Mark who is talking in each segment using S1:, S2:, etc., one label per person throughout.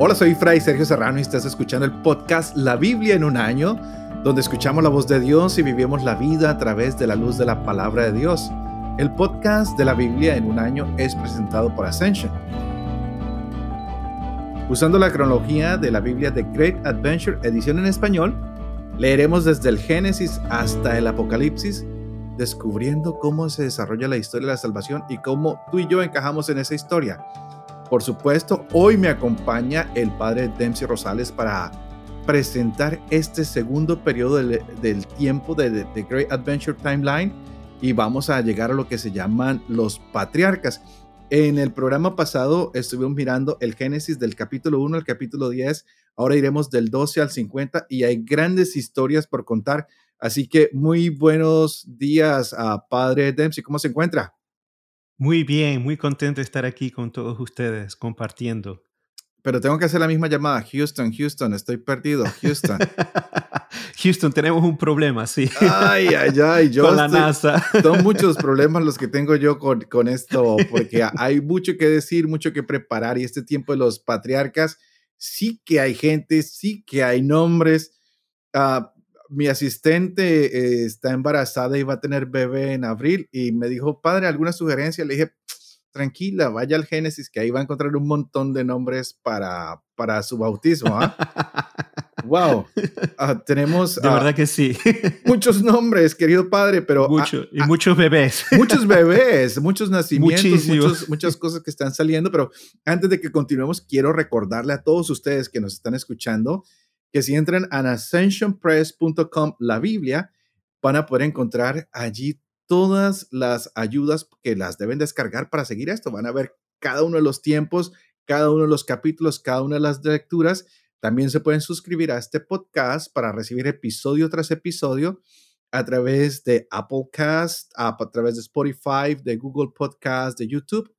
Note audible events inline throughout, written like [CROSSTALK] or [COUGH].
S1: Hola, soy Fray Sergio Serrano y estás escuchando el podcast La Biblia en un año, donde escuchamos la voz de Dios y vivimos la vida a través de la luz de la palabra de Dios. El podcast de la Biblia en un año es presentado por Ascension. Usando la cronología de la Biblia de Great Adventure, edición en español, leeremos desde el Génesis hasta el Apocalipsis, descubriendo cómo se desarrolla la historia de la salvación y cómo tú y yo encajamos en esa historia. Por supuesto, hoy me acompaña el padre Dempsey Rosales para presentar este segundo periodo del, tiempo de The Great Adventure Timeline y vamos a llegar a lo que se llaman los patriarcas. En el programa pasado estuvimos mirando el Génesis del capítulo 1 al capítulo 10, ahora iremos del 12 al 50 y hay grandes historias por contar. Así que muy buenos días a Padre Dempsey, ¿cómo se encuentra?
S2: Muy bien, muy contento de estar aquí con todos ustedes compartiendo.
S1: Pero tengo que hacer la misma llamada. Houston, Houston, estoy perdido. Houston. [LAUGHS]
S2: Houston, tenemos un problema, sí.
S1: Ay, ay, ay. [LAUGHS]
S2: Yo con la NASA.
S1: Son muchos [LAUGHS] problemas los que tengo yo con, con esto, porque hay mucho que decir, mucho que preparar. Y este tiempo de los patriarcas, sí que hay gente, sí que hay nombres. Uh, mi asistente eh, está embarazada y va a tener bebé en abril y me dijo, padre, ¿alguna sugerencia? Le dije, tranquila, vaya al Génesis, que ahí va a encontrar un montón de nombres para, para su bautismo. [LAUGHS] wow, ah, tenemos...
S2: De verdad que sí.
S1: muchos nombres, querido padre, pero...
S2: Mucho, y muchos bebés.
S1: Muchos bebés, muchos nacimientos, muchas cosas que están saliendo, pero antes de que continuemos, quiero recordarle a todos ustedes que nos están escuchando que si entran a ascensionpress.com, la Biblia, van a poder encontrar allí todas las ayudas que las deben descargar para seguir esto. Van a ver cada uno de los tiempos, cada uno de los capítulos, cada una de las lecturas. También se pueden suscribir a este podcast para recibir episodio tras episodio a través de Apple Cast, a, través de Spotify, de Google Podcast, de YouTube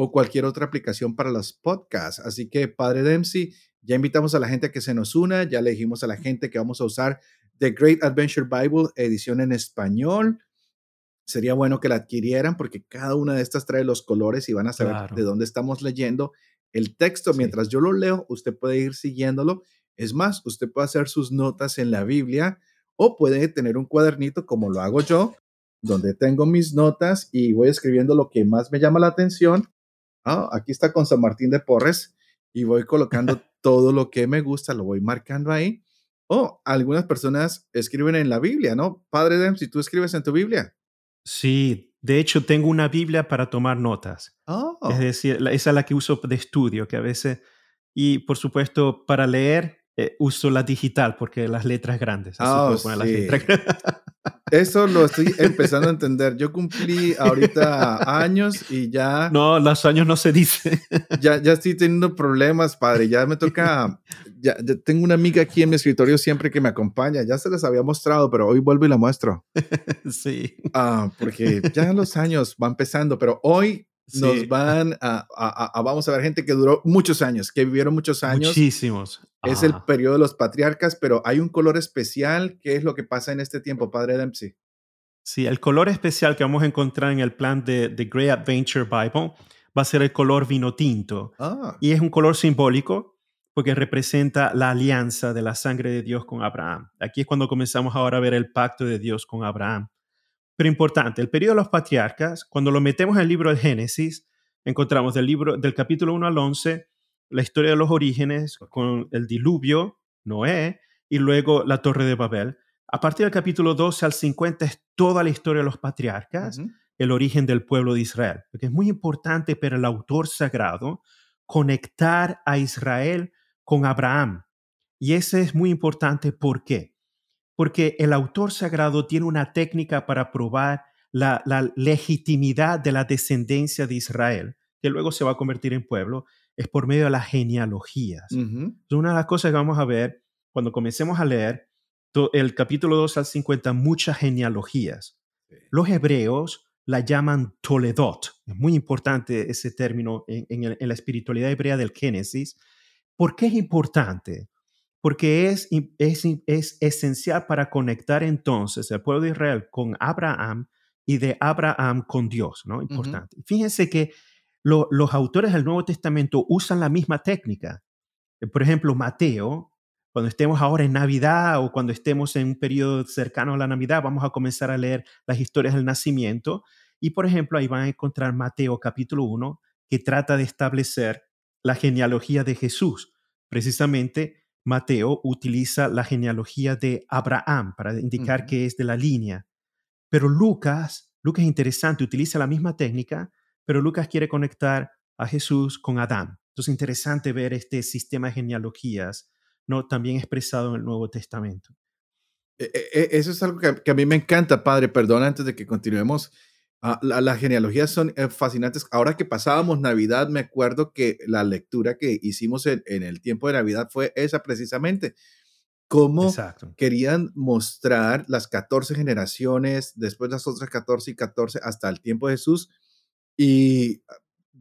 S1: o cualquier otra aplicación para los podcasts. Así que, Padre Dempsey, ya invitamos a la gente a que se nos una, ya le dijimos a la gente que vamos a usar The Great Adventure Bible, edición en español. Sería bueno que la adquirieran porque cada una de estas trae los colores y van a saber de dónde estamos leyendo el texto. Mientras yo lo leo, usted puede ir siguiéndolo. Es más, usted puede hacer sus notas en la Biblia o puede tener un cuadernito como lo hago yo, donde tengo mis notas y voy escribiendo lo que más me llama la atención. Ah, aquí está con San Martín de Porres y voy colocando [LAUGHS] todo lo que me gusta, lo voy marcando ahí. O algunas personas escriben en la Biblia, ¿no? Padre Dem, si tú escribes en tu Biblia.
S2: Sí, de hecho tengo una Biblia para tomar notas.
S1: Oh.
S2: Es decir, esa es la que uso de estudio, que a veces, y por supuesto para leer eh, uso la digital porque las letras grandes.
S1: Oh, [LAUGHS] Eso lo estoy [LAUGHS] empezando a entender. Yo cumplí ahorita años y ya...
S2: No, los años no se dice. [LAUGHS]
S1: Ya, ya estoy teniendo problemas, padre. Ya me toca... Ya, tengo una amiga aquí en mi escritorio siempre que me acompaña. Ya se les había mostrado, pero hoy vuelvo y la muestro.
S2: Sí.
S1: Ah, porque ya los años van empezando, pero hoy nos van a, vamos a ver gente que duró muchos años, que vivieron muchos años.
S2: Muchísimos.
S1: Es el periodo de los patriarcas, pero hay un color especial. ¿Qué es lo que pasa en este tiempo, Padre Dempsey?
S2: Sí, el color especial que vamos a encontrar en el plan de The Great Adventure Bible va a ser el color vino tinto.
S1: Ah.
S2: Y es un color simbólico porque representa la alianza de la sangre de Dios con Abraham. Aquí es cuando comenzamos ahora a ver el pacto de Dios con Abraham. Pero importante, el periodo de los patriarcas, cuando lo metemos en el libro de Génesis, encontramos del libro del capítulo 1 al 11 la historia de los orígenes con el diluvio, Noé, y luego la torre de Babel. A partir del capítulo 12 al 50 es toda la historia de los patriarcas, el origen del pueblo de Israel. Porque es muy importante para el autor sagrado conectar a Israel con Abraham. Y ese es muy importante, ¿por qué? porque el autor sagrado tiene una técnica para probar la, legitimidad de la descendencia de Israel, que luego se va a convertir en pueblo, es por medio de las genealogías. una de las cosas que vamos a ver cuando comencemos a leer el capítulo 2 al 50, muchas genealogías. Los hebreos la llaman Toledot. Es muy importante ese término en, en la espiritualidad hebrea del Génesis. ¿Por qué es importante? porque es, es, es esencial para conectar entonces el pueblo de Israel con Abraham y de Abraham con Dios, ¿no? Importante. Fíjense que los autores del Nuevo Testamento usan la misma técnica. Por ejemplo, Mateo, cuando estemos ahora en Navidad o cuando estemos en un periodo cercano a la Navidad, vamos a comenzar a leer las historias del nacimiento. Y, por ejemplo, ahí van a encontrar Mateo capítulo 1, que trata de establecer la genealogía de Jesús. Precisamente, Mateo utiliza la genealogía de Abraham para indicar que es de la línea. Pero Lucas, Lucas es interesante, utiliza la misma técnica, pero Lucas quiere conectar a Jesús con Adán. Entonces, interesante ver este sistema de genealogías, ¿no? También expresado en el Nuevo Testamento.
S1: E, e, e, eso es algo que, a mí me encanta, padre. Perdón, antes de que continuemos. Ah, las genealogías son eh, fascinantes. Ahora que pasábamos Navidad, me acuerdo que la lectura que hicimos en, el tiempo de Navidad fue esa precisamente. Cómo querían mostrar las 14 generaciones, después las otras 14 y 14 hasta el tiempo de Jesús. Y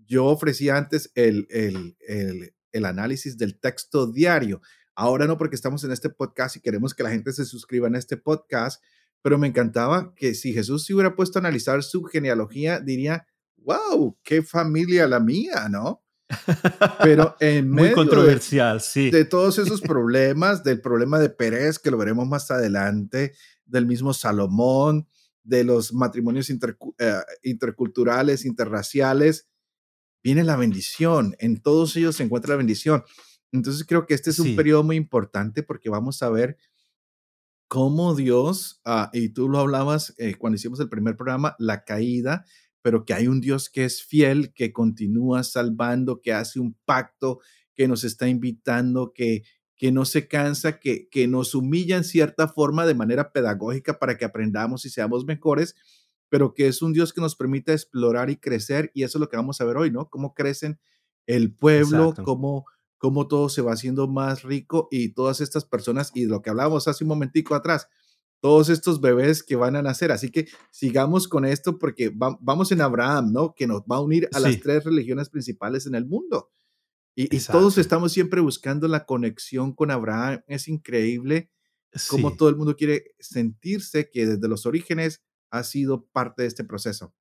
S1: yo ofrecía antes el, el, el, el análisis del texto diario. Ahora no, porque estamos en este podcast y queremos que la gente se suscriba en este podcast, pero me encantaba que si Jesús se hubiera puesto a analizar su genealogía, diría, wow, qué familia la mía, ¿no? Pero [LAUGHS] en
S2: medio Muy controversial,
S1: de,
S2: sí.
S1: de todos esos [LAUGHS] problemas, del problema de Pérez, que lo veremos más adelante, del mismo Salomón, de los matrimonios eh, interculturales, interraciales, viene la bendición. En todos ellos se encuentra la bendición. Entonces creo que este es un periodo muy importante porque vamos a ver cómo Dios, ah, y tú lo hablabas eh, cuando hicimos el primer programa, la caída, pero que hay un Dios que es fiel, que continúa salvando, que hace un pacto, que nos está invitando, que, que no se cansa, que, que nos humilla en cierta forma de manera pedagógica para que aprendamos y seamos mejores, pero que es un Dios que nos permite explorar y crecer, y eso es lo que vamos a ver hoy, ¿no? Cómo crecen el pueblo, cómo cómo todo se va haciendo más rico y todas estas personas, y lo que hablábamos hace un momentico atrás, todos estos bebés que van a nacer. Así que sigamos con esto porque vamos en Abraham, ¿no? Que nos va a unir a las tres religiones principales en el mundo. Y, todos estamos siempre buscando la conexión con Abraham. Es increíble cómo todo el mundo quiere sentirse que desde los orígenes ha sido parte de este proceso.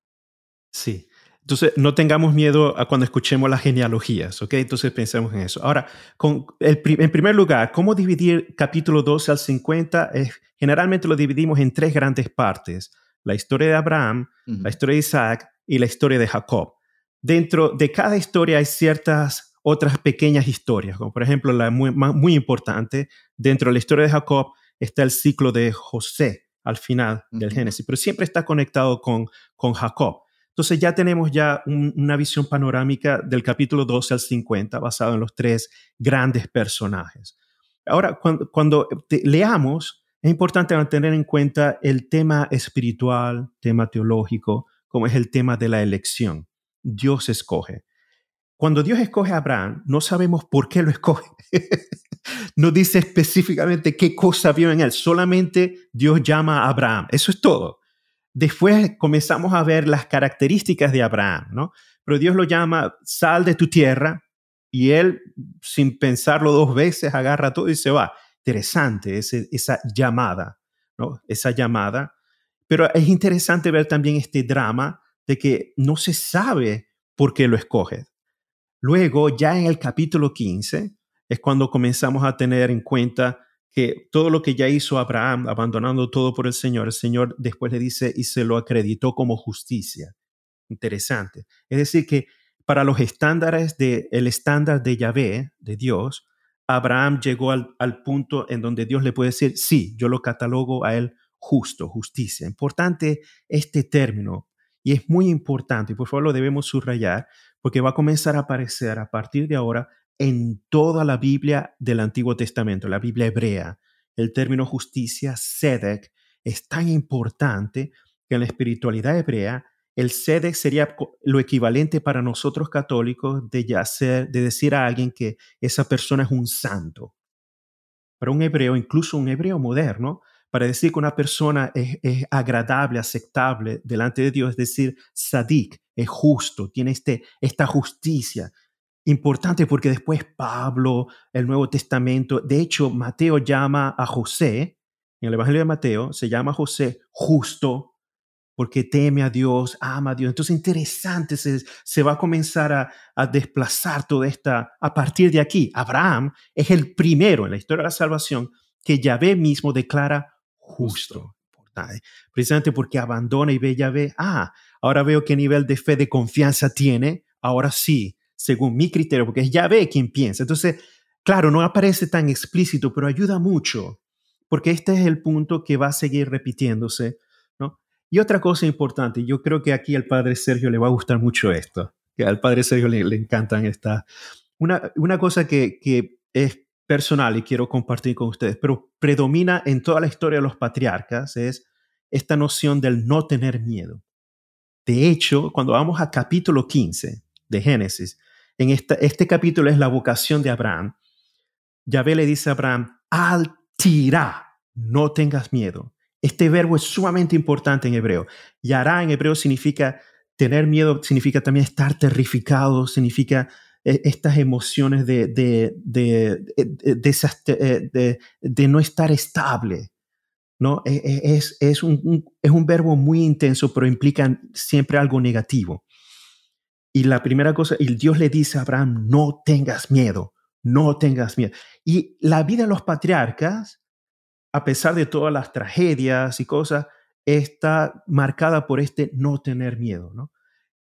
S2: Sí, entonces, no tengamos miedo a cuando escuchemos las genealogías, ¿ok? Entonces pensemos en eso. Ahora, con el, en primer lugar, ¿cómo dividir capítulo 12 al 50? generalmente lo dividimos en tres grandes partes. La historia de Abraham, la historia de Isaac y la historia de Jacob. Dentro de cada historia hay ciertas otras pequeñas historias, como por ejemplo la muy, muy importante, dentro de la historia de Jacob está el ciclo de José al final del Génesis, pero siempre está conectado con, con Jacob. Entonces ya tenemos ya una visión panorámica del capítulo 12 al 50 basado en los tres grandes personajes. Ahora, cuando, leamos, es importante mantener en cuenta el tema espiritual, tema teológico, como es el tema de la elección. Dios escoge. Cuando Dios escoge a Abraham, no sabemos por qué lo escoge. [LAUGHS] no dice específicamente qué cosa vio en él, solamente Dios llama a Abraham. Eso es todo. Después comenzamos a ver las características de Abraham, ¿no? Pero Dios lo llama, sal de tu tierra, y él, sin pensarlo dos veces, agarra todo y se va. Interesante esa llamada, ¿no? Esa llamada. Pero es interesante ver también este drama de que no se sabe por qué lo escoge. Luego, ya en el capítulo 15, es cuando comenzamos a tener en cuenta que todo lo que ya hizo Abraham, abandonando todo por el Señor, el Señor después le dice y se lo acreditó como justicia. Interesante. Es decir, que para los estándares de el estándar de Yahvé, de Dios, Abraham llegó al, al, punto en donde Dios le puede decir, sí, yo lo catalogo a él justo, justicia. Importante este término y es muy importante y por favor lo debemos subrayar porque va a comenzar a aparecer a partir de ahora en toda la Biblia del Antiguo Testamento, la Biblia hebrea. El término justicia, sedek, es tan importante que en la espiritualidad hebrea el sedek sería lo equivalente para nosotros católicos de, ya ser, de decir a alguien que esa persona es un santo. Para un hebreo, incluso un hebreo moderno, para decir que una persona es, agradable, aceptable delante de Dios, es decir, sadik, es justo, tiene este, esta justicia, importante porque después Pablo, el Nuevo Testamento, de hecho Mateo llama a José, en el Evangelio de Mateo se llama José justo, porque teme a Dios, ama a Dios. Entonces, interesante, se, se va a comenzar a, a, desplazar toda esta, a partir de aquí. Abraham es el primero en la historia de la salvación que Yahvé mismo declara justo. Precisamente porque abandona y ve Yahvé, ah, ahora veo qué nivel de fe, de confianza tiene, ahora sí, según mi criterio, porque es Yahvé quien piensa. Entonces, claro, no aparece tan explícito, pero ayuda mucho, porque este es el punto que va a seguir repitiéndose y otra cosa importante, yo creo que aquí al padre Sergio le va a gustar mucho esto, que al padre Sergio le, encantan esta. Una, una cosa que, que es personal y quiero compartir con ustedes, pero predomina en toda la historia de los patriarcas, es esta noción del no tener miedo. De hecho, cuando vamos a capítulo 15 de Génesis, en esta, este capítulo es la vocación de Abraham. Yahvé le dice a Abraham, al tirá, no tengas miedo. Este verbo es sumamente importante en hebreo. Yará en hebreo significa tener miedo, significa también estar terrificado, significa estas emociones de, de, de, de, no estar estable. ¿no? E, e, es, es, un, es un verbo muy intenso, pero implica siempre algo negativo. Y la primera cosa, y Dios le dice a Abraham, no tengas miedo, no tengas miedo. Y la vida de los patriarcas a pesar de todas las tragedias y cosas, está marcada por este no tener miedo, ¿no?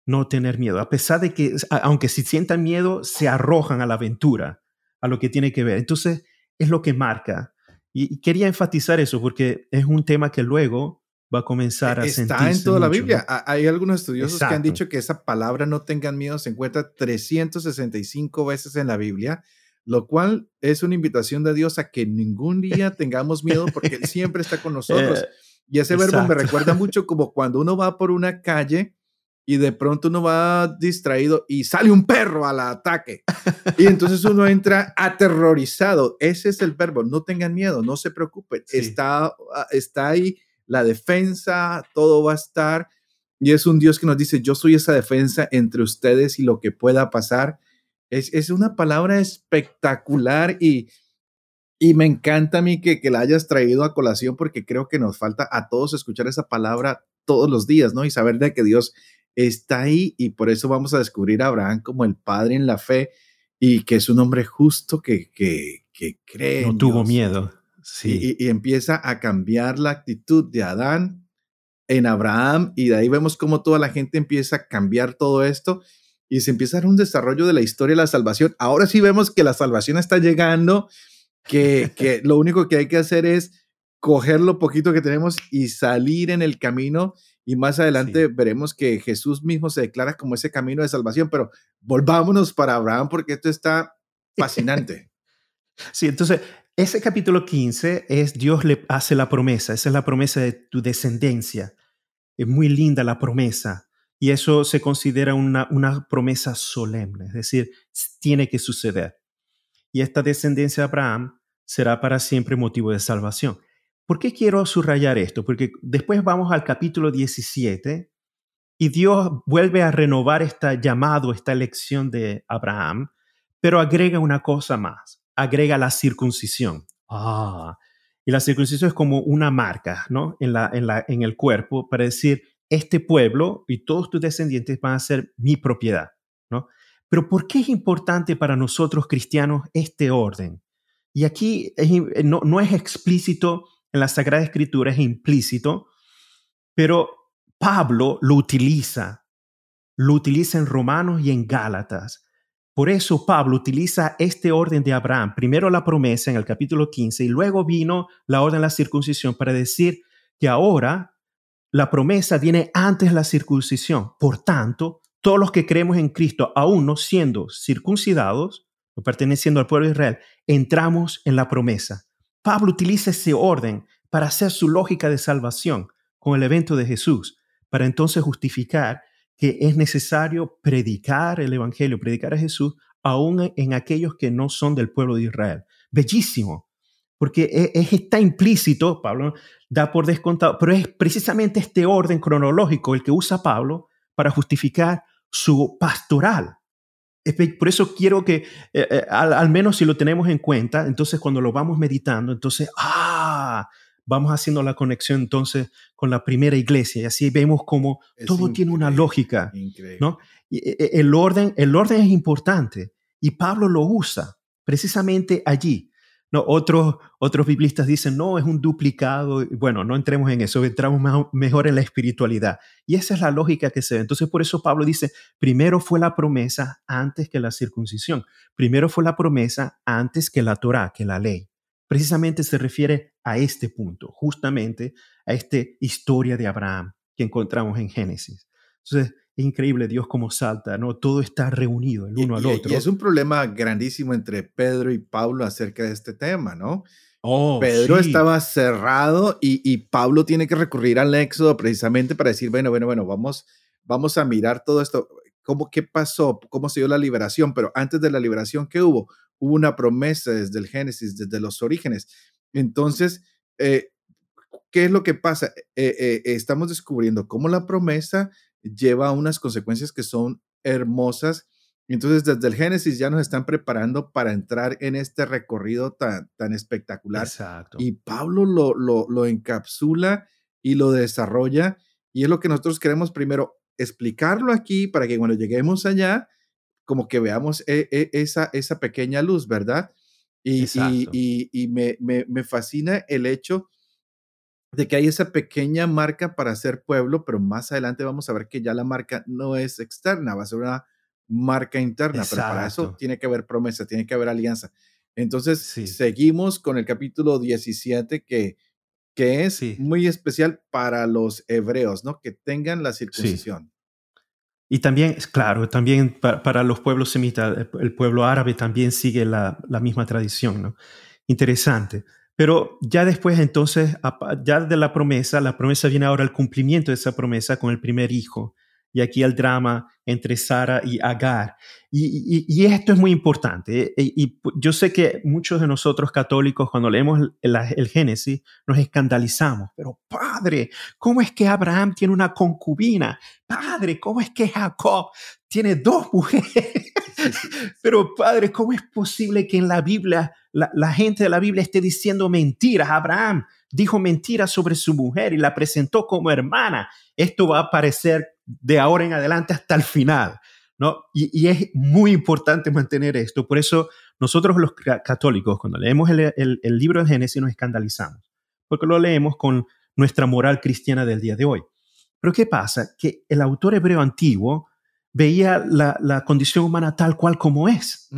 S2: No tener miedo. A pesar de que, aunque si sientan miedo, se arrojan a la aventura, a lo que tiene que ver. Entonces, es lo que marca. Y, quería enfatizar eso porque es un tema que luego va a comenzar a
S1: Está en toda la Biblia. Hay algunos estudiosos que han dicho que esa palabra no tengan miedo se encuentra 365 veces en la Biblia lo cual es una invitación de Dios a que ningún día tengamos miedo porque Él siempre está con [LAUGHS] nosotros. Eh, y ese verbo me recuerda mucho como cuando uno va por una calle y de pronto uno va distraído y sale un perro al ataque. Y entonces uno entra aterrorizado. Ese es el verbo. No tengan miedo, no se preocupen. Está, ah, está ahí la defensa, todo va a estar. Y es un Dios que nos dice, yo soy esa defensa entre ustedes y lo que pueda pasar es, una palabra espectacular y, y me encanta a mí que, que la hayas traído a colación porque creo que nos falta a todos escuchar esa palabra todos los días, ¿no? Y saber de que Dios está ahí y por eso vamos a descubrir a Abraham como el padre en la fe y que es un hombre justo que, que, que cree.
S2: No tuvo miedo.
S1: Sí. Y, y, empieza a cambiar la actitud de Adán en Abraham y de ahí vemos cómo toda la gente empieza a cambiar todo esto y se empieza a dar un desarrollo de la historia de la salvación. Ahora sí vemos que la salvación está llegando, que, que [LAUGHS] lo único que hay que hacer es coger lo poquito que tenemos y salir en el camino. Y más adelante veremos que Jesús mismo se declara como ese camino de salvación. Pero volvámonos para Abraham porque esto está fascinante. [LAUGHS]
S2: Sí, entonces ese capítulo 15 es Dios le hace la promesa, esa es la promesa de tu descendencia. Es muy linda la promesa. Y eso se considera una, una promesa solemne, es decir, tiene que suceder. Y esta descendencia de Abraham será para siempre motivo de salvación. ¿Por qué quiero subrayar esto? Porque después vamos al capítulo 17 y Dios vuelve a renovar este llamado, esta elección de Abraham, pero agrega una cosa más, agrega la circuncisión. Ah, y la circuncisión es como una marca, ¿no? En, la, en, la, en el cuerpo para decir, este pueblo y todos tus descendientes van a ser mi propiedad, ¿no? Pero ¿por qué es importante para nosotros cristianos este orden? Y aquí no, no es explícito en la Sagrada Escritura, es implícito, pero Pablo lo utiliza, lo utiliza en Romanos y en Gálatas. Por eso Pablo utiliza este orden de Abraham, primero la promesa en el capítulo 15 y luego vino la orden de la circuncisión para decir que ahora la promesa viene antes de la circuncisión. Por tanto, todos los que creemos en Cristo, aún no siendo circuncidados, o perteneciendo al pueblo de Israel, entramos en la promesa. Pablo utiliza ese orden para hacer su lógica de salvación con el evento de Jesús, para entonces justificar que es necesario predicar el Evangelio, predicar a Jesús, aún en aquellos que no son del pueblo de Israel. Bellísimo, porque e, es, está implícito, Pablo da por descontado, pero es precisamente este orden cronológico el que usa Pablo para justificar su pastoral. Por eso quiero que, eh, eh, al, menos si lo tenemos en cuenta, entonces cuando lo vamos meditando, entonces, ah, vamos haciendo la conexión entonces con la primera iglesia y así vemos como todo tiene una lógica, ¿no? E, e, el orden, el orden es importante y Pablo lo usa precisamente allí. No, otros, otros biblistas dicen, no, es un duplicado. Bueno, no entremos en eso, entramos mejor en la espiritualidad. Y esa es la lógica que se ve. Entonces, por eso Pablo dice, primero fue la promesa antes que la circuncisión. Primero fue la promesa antes que la Torah, que la ley. Precisamente se refiere a este punto, justamente a esta historia de Abraham que encontramos en Génesis. Entonces, es increíble Dios cómo salta, ¿no? Todo está reunido el uno al otro.
S1: Y es un problema grandísimo entre Pedro y Pablo acerca de este tema, ¿no? Oh, Pedro estaba cerrado y, y, Pablo tiene que recurrir al éxodo precisamente para decir, bueno, bueno, bueno, vamos, vamos a mirar todo esto. ¿Cómo, ¿Qué pasó? ¿Cómo se dio la liberación? Pero antes de la liberación, ¿qué hubo? Hubo una promesa desde el Génesis, desde los orígenes. Entonces, eh, ¿qué es lo que pasa? Eh, eh, estamos descubriendo cómo la promesa lleva unas consecuencias que son hermosas. Entonces, desde el Génesis ya nos están preparando para entrar en este recorrido tan, tan espectacular. Exacto. Y Pablo lo, lo, lo encapsula y lo desarrolla. Y es lo que nosotros queremos primero explicarlo aquí para que cuando lleguemos allá, como que veamos e, e, esa, esa pequeña luz, ¿verdad? Y, y, y, me, me, me, fascina el hecho de que hay esa pequeña marca para ser pueblo, pero más adelante vamos a ver que ya la marca no es externa, va a ser una marca interna, pero para eso tiene que haber promesa, tiene que haber alianza. Entonces, seguimos con el capítulo 17 que, que es muy especial para los hebreos, ¿no? Que tengan la circuncisión.
S2: Y también, claro, también para, los pueblos semitas, el pueblo árabe también sigue la, la misma tradición, ¿no? Interesante. Pero ya después entonces, ya de la promesa, la promesa viene ahora el cumplimiento de esa promesa con el primer hijo. Y aquí el drama entre Sara y Agar. Y, esto es muy importante. Eh, y, yo sé que muchos de nosotros católicos, cuando leemos el, el, Génesis, nos escandalizamos. Pero padre, ¿cómo es que Abraham tiene una concubina? Padre, ¿cómo es que Jacob tiene dos mujeres? [LAUGHS] Pero padre, ¿cómo es posible que en la Biblia la, gente de la Biblia esté diciendo mentiras. Abraham dijo mentiras sobre su mujer y la presentó como hermana. Esto va a aparecer de ahora en adelante hasta el final. ¿no? Y, es muy importante mantener esto. Por eso nosotros los católicos, cuando leemos el, libro de Génesis, nos escandalizamos, porque lo leemos con nuestra moral cristiana del día de hoy. Pero ¿qué pasa? Que el autor hebreo antiguo veía la condición humana tal cual como es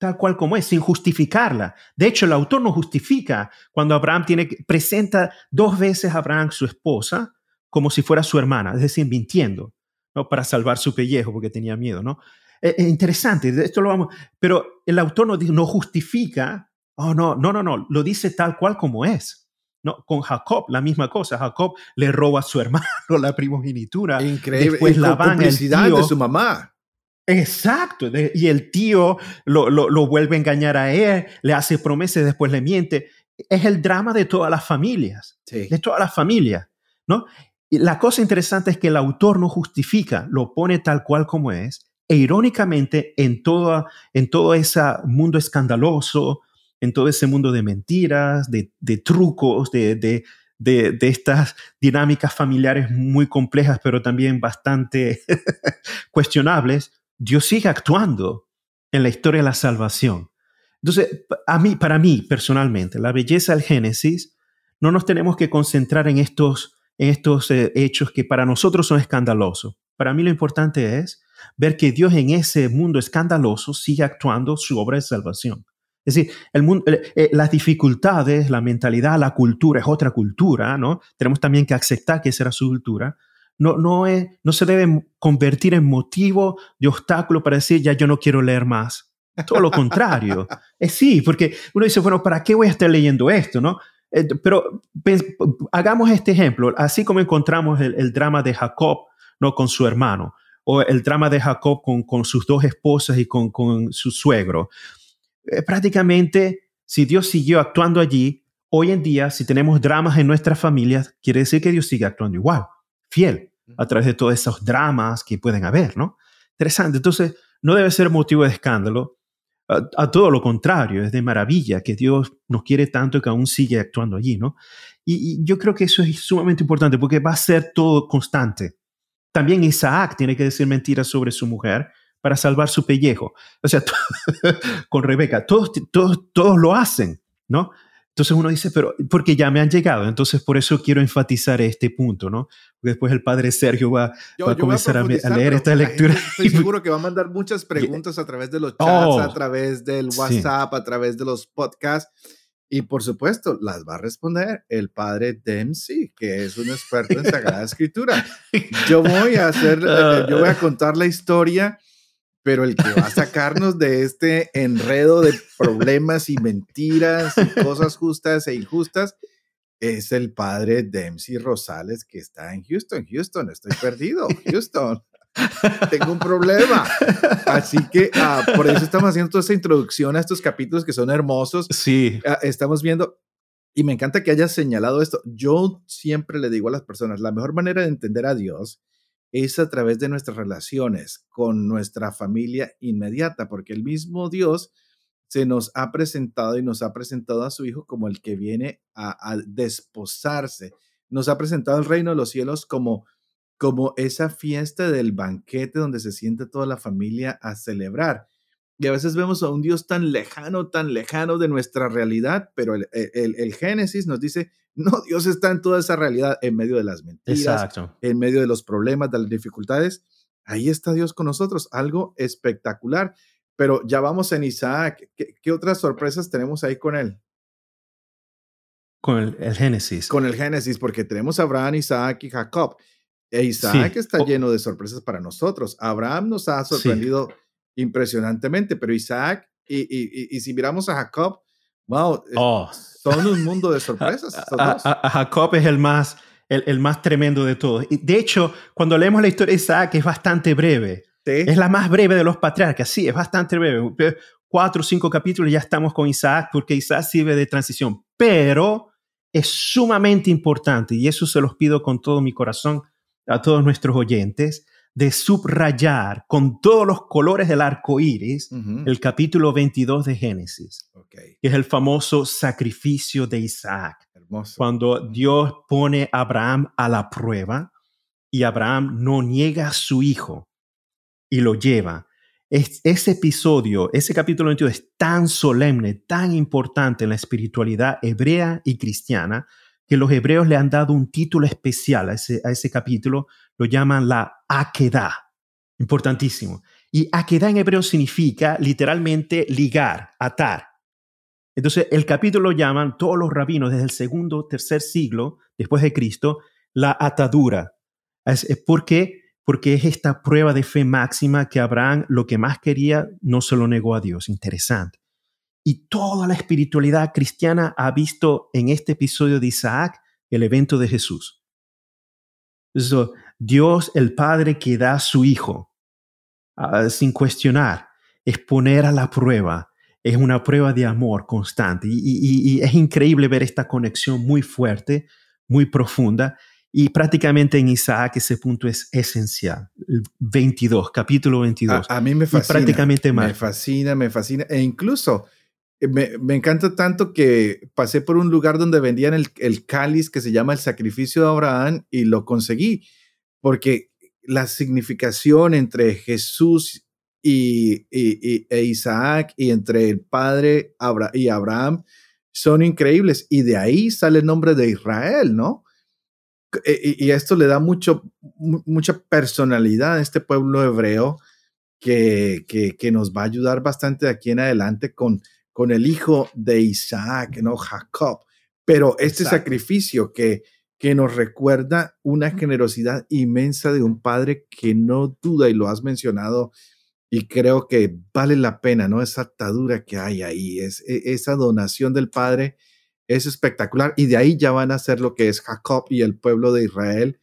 S2: tal cual como es, sin justificarla. De hecho, el autor no justifica cuando Abraham tiene, presenta dos veces a Abraham su esposa como si fuera su hermana, es decir, mintiendo, ¿no? Para salvar su pellejo porque tenía miedo, ¿no? Es, interesante, esto lo vamos, pero el autor no, no justifica, oh, no, no, no, no, lo dice tal cual como es. No, con Jacob, la misma cosa. Jacob le roba a su [LAUGHS] hermano la primogenitura.
S1: Increíble. Después la complicidad de su mamá.
S2: Exacto. y el tío lo, vuelve a engañar a él, le hace promesas, después le miente. Es el drama de todas las familias. De todas las familias. ¿no? Y la cosa interesante es que el autor no justifica, lo pone tal cual como es. E irónicamente, en, todo en todo ese mundo escandaloso, en todo ese mundo de mentiras, de, trucos, de, de, de, estas dinámicas familiares muy complejas, pero también bastante [LAUGHS] cuestionables, Dios sigue actuando en la historia de la salvación. Entonces, a mí, para mí personalmente, la belleza del Génesis, no nos tenemos que concentrar en estos, en estos eh, hechos que para nosotros son escandalosos. Para mí lo importante es ver que Dios en ese mundo escandaloso sigue actuando su obra de salvación. Es decir, el mundo, eh, eh, las dificultades, la mentalidad, la cultura es otra cultura, ¿no? Tenemos también que aceptar que esa era su cultura, no, no, es, no se debe convertir en motivo de obstáculo para decir, ya yo no quiero leer más. Todo lo contrario. [LAUGHS] es sí, porque uno dice, bueno, ¿para qué voy a estar leyendo esto? ¿no? Eh, pero hagamos este ejemplo, así como encontramos el, drama de Jacob ¿no? con su hermano, o el drama de Jacob con, con sus dos esposas y con, con su suegro. Eh, prácticamente, si Dios siguió actuando allí, hoy en día, si tenemos dramas en nuestras familias, quiere decir que Dios sigue actuando igual, fiel a través de todos esos dramas que pueden haber, ¿no? Interesante. Entonces, no debe ser motivo de escándalo. A, todo lo contrario, es de maravilla que Dios nos quiere tanto que aún sigue actuando allí, ¿no? Y, yo creo que eso es sumamente importante porque va a ser todo constante. También Isaac tiene que decir mentiras sobre su mujer para salvar su pellejo. O sea, [LAUGHS] con Rebeca, todos, todos, todos lo hacen, ¿no? Entonces uno dice, pero porque ya me han llegado, entonces por eso quiero enfatizar este punto, ¿no? Después el padre Sergio va, a comenzar a, leer esta lectura.
S1: Estoy [LAUGHS] seguro que va a mandar muchas preguntas a través de los chats, a oh, través del WhatsApp, a través de los podcasts. Y por supuesto, las va a responder el padre Dempsey, que es un experto en Sagrada Escritura. Yo voy a hacer, eh, yo voy a [LAUGHS] contar la historia pero el que va a sacarnos de este enredo de problemas y mentiras y cosas justas e injustas es el padre Dempsey Rosales que está en Houston. Houston, estoy perdido. Houston, tengo un problema. Así que ah, por eso estamos haciendo toda esta introducción a estos capítulos que son hermosos.
S2: Sí.
S1: Ah, estamos viendo, y me encanta que hayas señalado esto. Yo siempre le digo a las personas, la mejor manera de entender a Dios es a través de nuestras relaciones con nuestra familia inmediata, porque el mismo Dios se nos ha presentado y nos ha presentado a su Hijo como el que viene a, desposarse. Nos ha presentado el reino de los cielos como, como esa fiesta del banquete donde se siente toda la familia a celebrar. Y a veces vemos a un Dios tan lejano, tan lejano de nuestra realidad, pero el, el Génesis nos dice, no, Dios está en toda esa realidad, en medio de las mentiras, en medio de los problemas, de las dificultades. Ahí está Dios con nosotros, algo espectacular. Pero ya vamos en Isaac. ¿Qué, otras sorpresas tenemos ahí con él?
S2: Con el, Génesis.
S1: Con el Génesis, porque tenemos a Abraham, Isaac y Jacob. E Isaac está lleno de sorpresas para nosotros. Abraham nos ha sorprendido impresionantemente, pero Isaac, y, y, si miramos a Jacob, wow, oh son un mundo de sorpresas. [LAUGHS]
S2: A, Jacob es el más, el, más tremendo de todos. Y de hecho, cuando leemos la historia de Isaac es bastante breve. Es la más breve de los patriarcas, sí, es bastante breve. Cuatro o cinco capítulos y ya estamos con Isaac porque Isaac sirve de transición. Pero es sumamente importante y eso se los pido con todo mi corazón a todos nuestros oyentes de subrayar con todos los colores del arco iris el capítulo 22 de Génesis, que es el famoso sacrificio de Isaac. Cuando Dios pone a Abraham a la prueba y Abraham no niega a su hijo y lo lleva. ese episodio, ese capítulo 22 es tan solemne, tan importante en la espiritualidad hebrea y cristiana, que los hebreos le han dado un título especial a ese, a ese capítulo, lo llaman la Akedah. Importantísimo. Y Akedah en hebreo significa literalmente ligar, atar. Entonces, el capítulo lo llaman todos los rabinos desde el segundo, tercer siglo después de Cristo, la atadura. ¿Por qué? Porque es esta prueba de fe máxima que Abraham lo que más quería no se lo negó a Dios. Interesante. Y toda la espiritualidad cristiana ha visto en este episodio de Isaac el evento de Jesús. Dios el Padre que da a su Hijo ah, sin cuestionar, es poner a la prueba, es una prueba de amor constante. Y, es increíble ver esta conexión muy fuerte, muy profunda. Y prácticamente en Isaac ese punto es esencial. 22, capítulo 22.
S1: A, mí me fascina. prácticamente Me fascina, me fascina. E incluso eh, me, encanta tanto que pasé por un lugar donde vendían el, cáliz que se llama el sacrificio de Abraham y lo conseguí, porque la significación entre Jesús y, e Isaac y entre el padre y Abraham son increíbles. Y de ahí sale el nombre de Israel, ¿no? E, y, esto le da mucho, mucha personalidad a este pueblo hebreo que, que, que nos va a ayudar bastante de aquí en adelante con con el hijo de Isaac, ¿no? Jacob. Pero este sacrificio que, que nos recuerda una generosidad inmensa de un padre que no duda, y lo has mencionado, y creo que vale la pena, ¿no? Esa atadura que hay ahí, es, e, esa donación del padre es espectacular, y de ahí ya van a ser lo que es Jacob y el pueblo de Israel,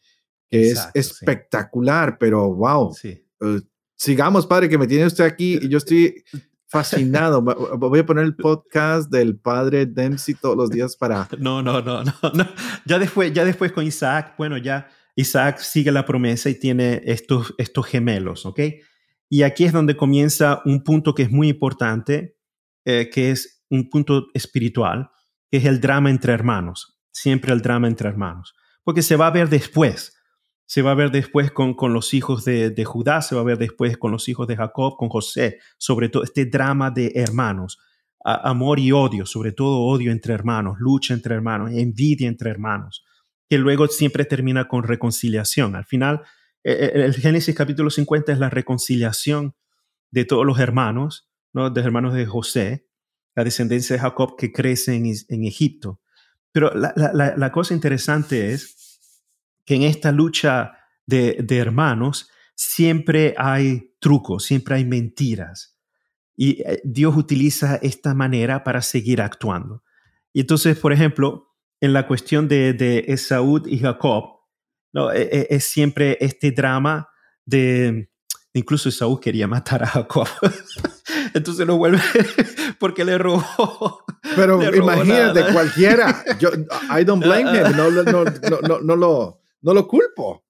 S1: que es espectacular, pero wow. Sí. Eh, sigamos, padre, que me tiene usted aquí y yo estoy fascinado. Voy a poner el podcast del padre Dempsey todos los días para... [LAUGHS]
S2: No, no, no, no, no. Ya después, ya después con Isaac, bueno, ya Isaac sigue la promesa y tiene estos, estos gemelos, ¿ok? Y aquí es donde comienza un punto que es muy importante eh, que es un punto espiritual, que es el drama entre hermanos, siempre el drama entre hermanos, porque se va a ver después, se va a ver después con, con los hijos de, de, Judá, se va a ver después con los hijos de Jacob, con José, sobre todo este drama de hermanos, amor y odio, sobre todo odio entre hermanos, lucha entre hermanos, envidia entre hermanos, que luego siempre termina con reconciliación. Al final, e, e, el Génesis capítulo 50 es la reconciliación de todos los hermanos, ¿no? de los hermanos de José, la descendencia de Jacob que crece en, en Egipto. Pero la, la, la, cosa interesante es que en esta lucha de, de hermanos siempre hay trucos, siempre hay mentiras. Y eh, Dios utiliza esta manera para seguir actuando. Y entonces, por ejemplo, en la cuestión de, de Esaú y Jacob, ¿no? E, e, es, siempre este drama de, incluso Esaú quería matar a Jacob. [LAUGHS] Entonces lo vuelve [LAUGHS] porque le robó.
S1: Pero imagínate, cualquiera. Yo, I don't blame him. [LAUGHS] No, no, no, no, no, lo, no lo culpo.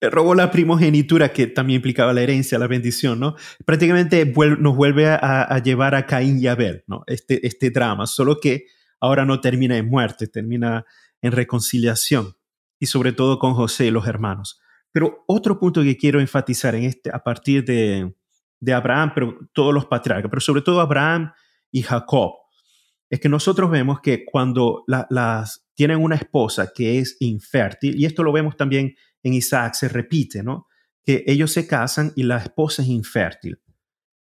S2: Robó la primogenitura que también implicaba la herencia, la bendición, ¿no? Prácticamente nos vuelve a, a, llevar a Caín y Abel, ¿no? Este, este drama, solo que ahora no termina en muerte, termina en reconciliación y sobre todo con José y los hermanos. Pero otro punto que quiero enfatizar en este, a partir de, de Abraham, pero todos los patriarcas, pero sobre todo Abraham y Jacob, es que nosotros vemos que cuando las tienen una esposa que es infértil, y esto lo vemos también en Isaac, se repite, ¿no? Que ellos se casan y la esposa es infértil.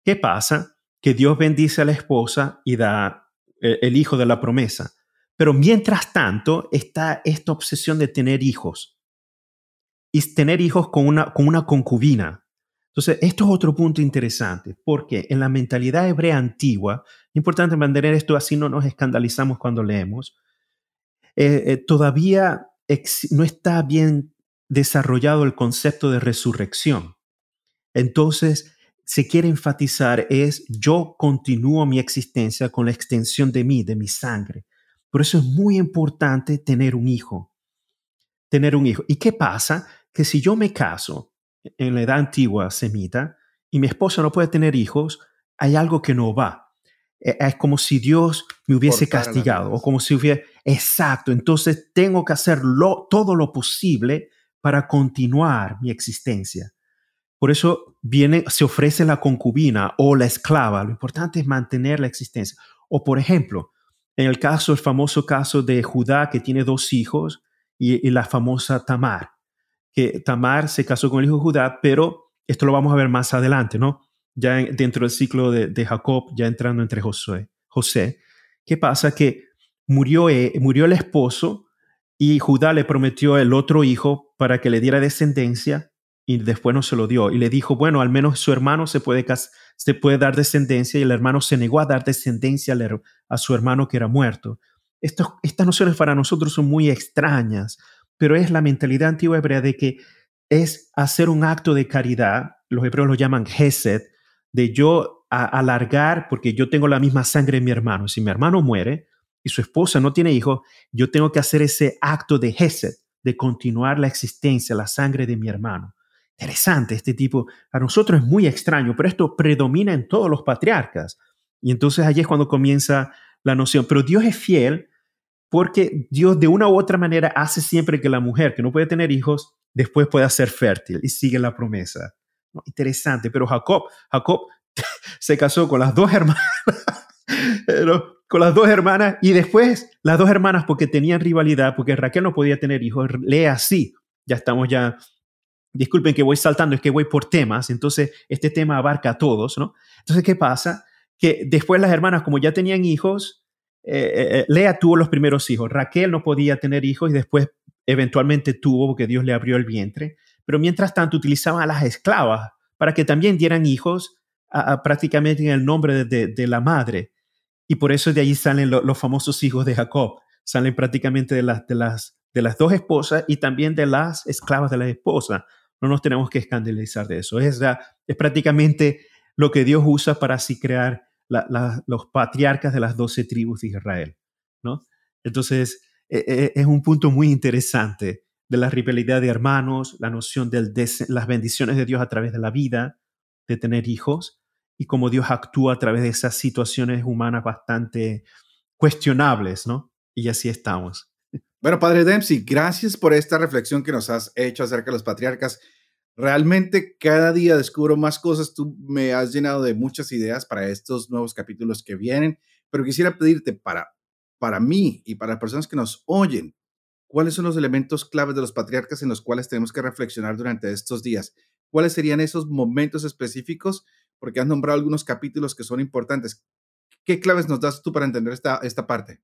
S2: ¿Qué pasa? Que Dios bendice a la esposa y da el, el hijo de la promesa. Pero mientras tanto está esta obsesión de tener hijos y tener hijos con una, con una concubina. Entonces, esto es otro punto interesante, porque en la mentalidad hebrea antigua, importante mantener esto así no nos escandalizamos cuando leemos, eh, eh, todavía no está bien desarrollado el concepto de resurrección. Entonces, se quiere enfatizar es yo continúo mi existencia con la extensión de mí, de mi sangre. Por eso es muy importante tener un hijo. Tener un hijo. ¿Y qué pasa? Que si yo me caso en la edad antigua semita y mi esposa no puede tener hijos, hay algo que no va. E, es como si Dios me hubiese castigado o como si hubiera... Exacto, entonces tengo que hacer todo lo posible para continuar mi existencia. Por eso viene, se ofrece la concubina o la esclava. Lo importante es mantener la existencia. O por ejemplo, en el caso, el famoso caso de Judá que tiene dos hijos y, la famosa Tamar, que Tamar se casó con el hijo de Judá, pero esto lo vamos a ver más adelante, ¿no? Ya dentro del ciclo de, Jacob, ya entrando entre Josué, José. ¿Qué pasa? Que murió, eh, murió el esposo y Judá le prometió el otro hijo para que le diera descendencia y después no se lo dio. Y le dijo, bueno, al menos su hermano se puede se puede dar descendencia y el hermano se negó a dar descendencia a su hermano que era muerto. estas nociones para nosotros son muy extrañas, pero es la mentalidad antigua hebrea de que es hacer un acto de caridad, los hebreos lo llaman Gesed, de yo alargar, porque yo tengo la misma sangre en mi hermano. Si mi hermano muere y su esposa no tiene hijos, yo tengo que hacer ese acto de Gesed, de continuar la existencia, la sangre de mi hermano. Interesante este tipo. A nosotros es muy extraño, pero esto predomina en todos los patriarcas. Y entonces allí es cuando comienza la noción. Pero Dios es fiel porque Dios de una u otra manera hace siempre que la mujer que no puede tener hijos después pueda ser fértil y sigue la promesa. Interesante, pero Jacob, Jacob [LAUGHS] se casó con las dos hermanas, [LAUGHS] con las dos hermanas y después las dos hermanas porque tenían rivalidad, porque Raquel no podía tener hijos, lee así, ya estamos ya disculpen que voy saltando, es que voy por temas, entonces este tema abarca a todos, ¿no? Entonces, ¿qué pasa? Que después las hermanas, como ya tenían hijos, eh, eh, eh, Lea tuvo los primeros hijos, Raquel no podía tener hijos y después eventualmente tuvo porque Dios le abrió el vientre, pero mientras tanto utilizaban a las esclavas para que también dieran hijos prácticamente en el nombre de, la madre. Y por eso de ahí salen los famosos hijos de Jacob, salen prácticamente de las, de, las, de las dos esposas y también de las esclavas de la esposa no nos tenemos que escandalizar de eso. Es, es prácticamente lo que Dios usa para así crear los patriarcas de las doce tribus de Israel. ¿no? Entonces, e, e, es un punto muy interesante de la rivalidad de hermanos, la noción de las bendiciones de Dios a través de la vida, de tener hijos, y cómo Dios actúa a través de esas situaciones humanas bastante cuestionables, ¿no? Y así estamos.
S1: Bueno, Padre Dempsey, gracias por esta reflexión que nos has hecho acerca de los patriarcas. Realmente cada día descubro más cosas. Tú me has llenado de muchas ideas para estos nuevos capítulos que vienen, pero quisiera pedirte para, para mí y para las personas que nos oyen, ¿cuáles son los elementos claves de los patriarcas en los cuales tenemos que reflexionar durante estos días? ¿Cuáles serían esos momentos específicos? Porque has nombrado algunos capítulos que son importantes. ¿Qué claves nos das tú para entender esta, esta parte?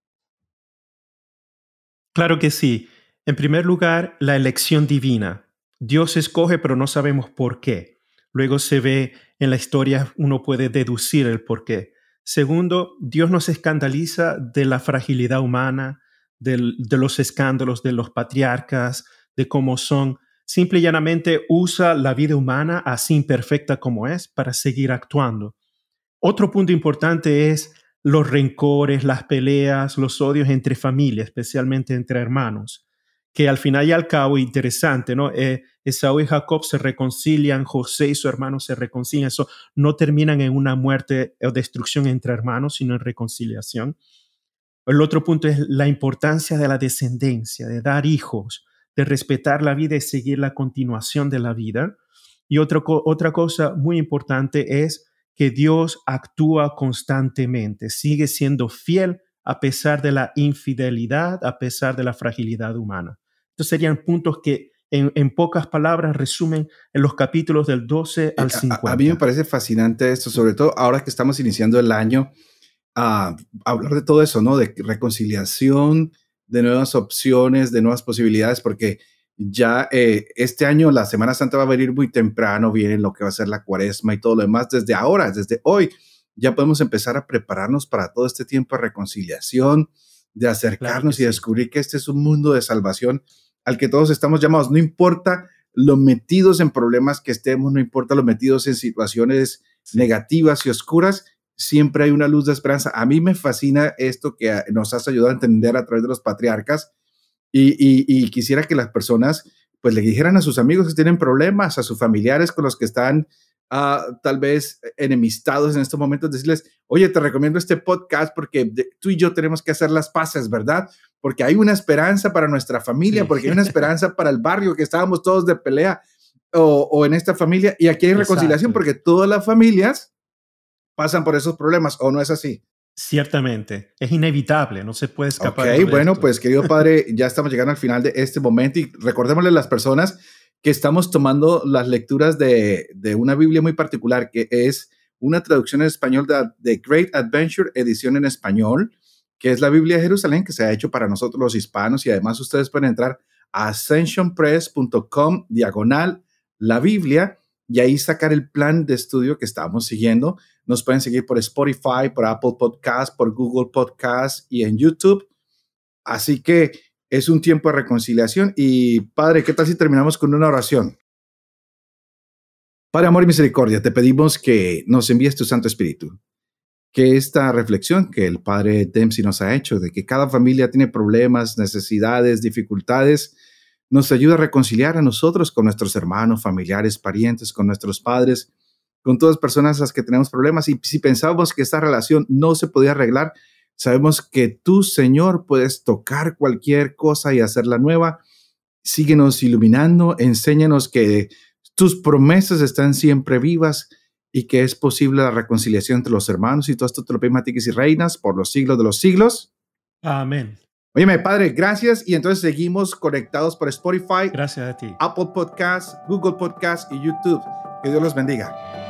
S2: Claro que sí. En primer lugar, la elección divina. Dios escoge, pero no sabemos por qué. Luego se ve en la historia, uno puede deducir el por qué. Segundo, Dios nos escandaliza de la fragilidad humana, de los escándalos de los patriarcas, de cómo son. Simple y llanamente usa la vida humana así imperfecta como es para seguir actuando. Otro punto importante es los rencores, las peleas, los odios entre familias, especialmente entre hermanos, que al final y al cabo, interesante, ¿no? Eh, Esaú y Jacob se reconcilian, José y su hermano se reconcilian, eso no terminan en una muerte o destrucción entre hermanos, sino en reconciliación. El otro punto es la importancia de la descendencia, de dar hijos, de respetar la vida y seguir la continuación de la vida. Y otra cosa muy importante es que Dios actúa constantemente, sigue siendo fiel a pesar de la infidelidad, a pesar de la fragilidad humana. Estos serían puntos que en, pocas palabras resumen en los capítulos del 12 al 50.
S1: A, a, mí me parece fascinante esto, sobre todo ahora que estamos iniciando el año, a hablar de todo eso, ¿no? De reconciliación, de nuevas opciones, de nuevas posibilidades, porque ya eh, este año la Semana Santa va a venir muy temprano, viene lo que va a ser la cuaresma y todo lo demás. Desde ahora, desde hoy, ya podemos empezar a prepararnos para todo este tiempo de reconciliación, de acercarnos y descubrir que este es un mundo de salvación al que todos estamos llamados. No importa lo metidos en problemas que estemos, no importa lo metidos en situaciones negativas y oscuras, siempre hay una luz de esperanza. A mí me fascina esto que nos has ayudado a entender a través de los patriarcas y, quisiera que las personas pues le dijeran a sus amigos que tienen problemas, a sus familiares con los que están ah, tal vez enemistados en estos momentos, decirles, oye, te recomiendo este podcast porque tú y yo tenemos que hacer las paces, ¿verdad? Porque hay una esperanza para nuestra familia, porque hay una [LAUGHS] esperanza para el barrio que estábamos todos de pelea o, en esta familia y aquí hay reconciliación porque todas las familias pasan por esos problemas o no es así.
S2: Ciertamente, es inevitable, no se puede escapar.
S1: Ok, bueno, pues querido padre, [LAUGHS] ya estamos llegando al final de este momento y recordémosle a las personas que estamos tomando las lecturas de, de una Biblia muy particular, que es una traducción en español de, The Great Adventure, edición en español, que es la Biblia de Jerusalén, que se ha hecho para nosotros los hispanos y además ustedes pueden entrar a ascensionpress.com diagonal la Biblia y ahí sacar el plan de estudio que estamos siguiendo. Nos pueden seguir por Spotify, por Apple Podcast, por Google Podcast y en YouTube. Así que es un tiempo de reconciliación. Y Padre, ¿qué tal si terminamos con una oración? Padre, amor y misericordia, te pedimos que nos envíes tu Santo Espíritu. Que esta reflexión que el Padre Dempsey nos ha hecho de que cada familia tiene problemas, necesidades, dificultades, nos ayuda a reconciliar a nosotros con nuestros hermanos, familiares, parientes, con nuestros padres, con todas las personas a las que tenemos problemas. Y si pensábamos que esta relación no se podía arreglar, sabemos que tú, Señor, puedes tocar cualquier cosa y hacerla nueva. Síguenos iluminando, enséñanos que tus promesas están siempre vivas y que es posible la reconciliación entre los hermanos y todo esto te lo pedimos y reinas por los siglos de los siglos.
S2: Amén.
S1: Óyeme, padre, gracias. Y entonces seguimos conectados por Spotify.
S2: Gracias a ti.
S1: Apple Podcast, Google Podcast y YouTube. Que Dios los bendiga.